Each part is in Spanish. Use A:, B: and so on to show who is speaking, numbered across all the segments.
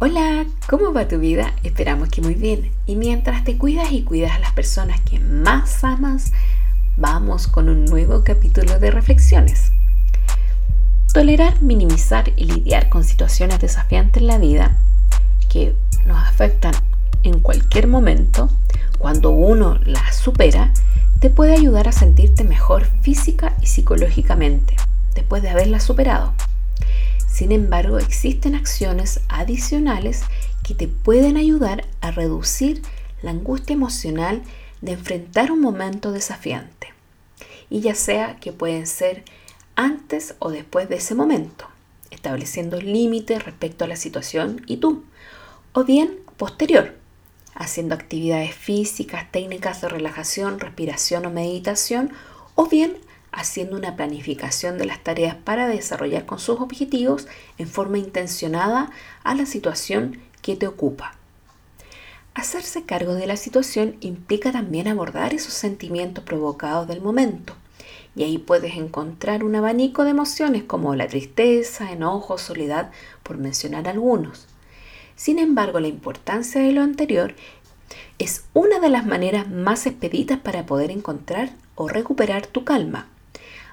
A: Hola, ¿cómo va tu vida? Esperamos que muy bien. Y mientras te cuidas y cuidas a las personas que más amas, vamos con un nuevo capítulo de reflexiones. Tolerar, minimizar y lidiar con situaciones desafiantes en la vida que nos afectan en cualquier momento, cuando uno las supera, te puede ayudar a sentirte mejor física y psicológicamente después de haberlas superado. Sin embargo, existen acciones adicionales que te pueden ayudar a reducir la angustia emocional de enfrentar un momento desafiante. Y ya sea que pueden ser antes o después de ese momento, estableciendo límites respecto a la situación y tú, o bien posterior, haciendo actividades físicas, técnicas de relajación, respiración o meditación, o bien haciendo una planificación de las tareas para desarrollar con sus objetivos en forma intencionada a la situación que te ocupa. Hacerse cargo de la situación implica también abordar esos sentimientos provocados del momento. Y ahí puedes encontrar un abanico de emociones como la tristeza, enojo, soledad, por mencionar algunos. Sin embargo, la importancia de lo anterior es una de las maneras más expeditas para poder encontrar o recuperar tu calma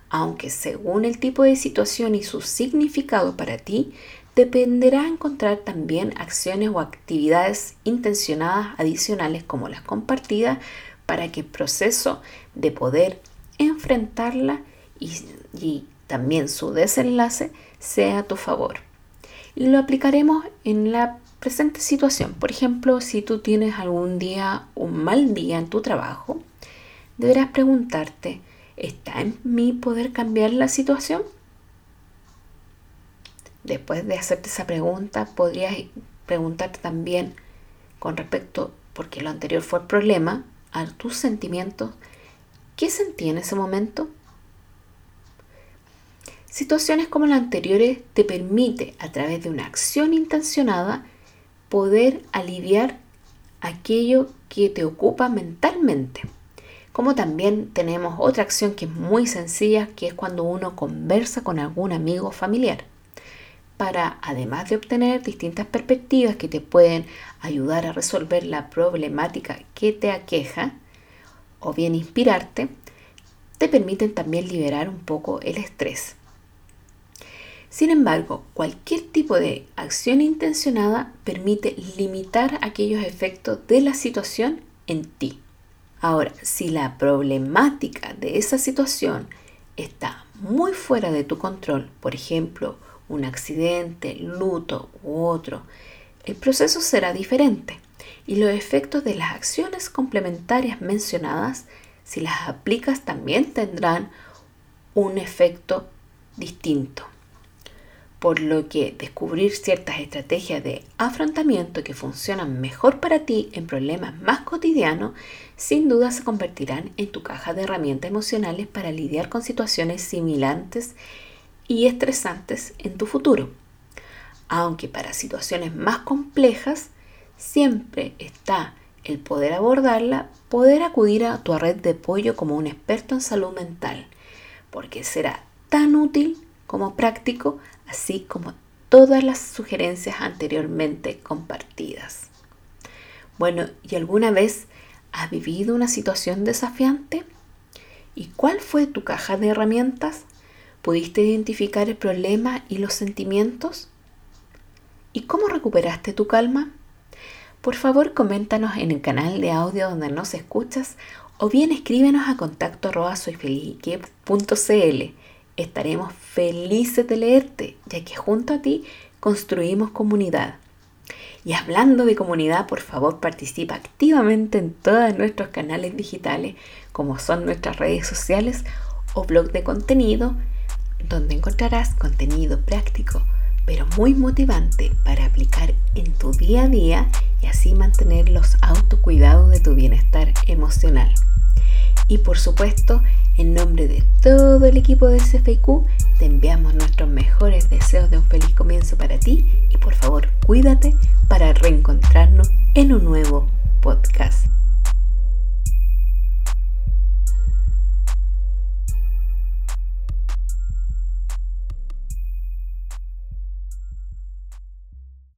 A: aunque según el tipo de situación y su significado para ti, dependerá encontrar también acciones o actividades intencionadas adicionales como las compartidas para que el proceso de poder enfrentarla y, también su desenlace sea a tu favor. Y lo aplicaremos en la presente situación. Por ejemplo, si tú tienes algún día un mal día en tu trabajo, deberás preguntarte, ¿Está en mí poder cambiar la situación? Después de hacerte esa pregunta, podrías preguntarte también con respecto, porque lo anterior fue el problema, a tus sentimientos, ¿qué sentí en ese momento? Situaciones como las anteriores te permite, a través de una acción intencionada, poder aliviar aquello que te ocupa mentalmente. Como también tenemos otra acción que es muy sencilla, que es cuando uno conversa con algún amigo familiar, para además de obtener distintas perspectivas que te pueden ayudar a resolver la problemática que te aqueja, o bien inspirarte, te permiten también liberar un poco el estrés. Sin embargo, cualquier tipo de acción intencionada permite limitar aquellos efectos de la situación en ti. Ahora, si la problemática de esa situación está muy fuera de tu control, por ejemplo, un accidente, luto u otro, el proceso será diferente y los efectos de las acciones complementarias mencionadas, si las aplicas, también tendrán un efecto distinto por lo que descubrir ciertas estrategias de afrontamiento que funcionan mejor para ti en problemas más cotidianos, sin duda se convertirán en tu caja de herramientas emocionales para lidiar con situaciones similares y estresantes en tu futuro. Aunque para situaciones más complejas, siempre está el poder abordarla, poder acudir a tu red de apoyo como un experto en salud mental, porque será tan útil como práctico así como todas las sugerencias anteriormente compartidas. Bueno, ¿y alguna vez has vivido una situación desafiante? ¿Y cuál fue tu caja de herramientas? ¿Pudiste identificar el problema y los sentimientos? ¿Y cómo recuperaste tu calma? Por favor, coméntanos en el canal de audio donde nos escuchas o bien escríbenos a contacto Estaremos felices de leerte, ya que junto a ti construimos comunidad. Y hablando de comunidad, por favor participa activamente en todos nuestros canales digitales, como son nuestras redes sociales o blog de contenido, donde encontrarás contenido práctico, pero muy motivante para aplicar en tu día a día y así mantener los autocuidados de tu bienestar emocional. Y por supuesto, en nombre de todo el equipo de CFIQ, te enviamos nuestros mejores deseos de un feliz comienzo para ti y por favor cuídate para reencontrarnos en un nuevo podcast.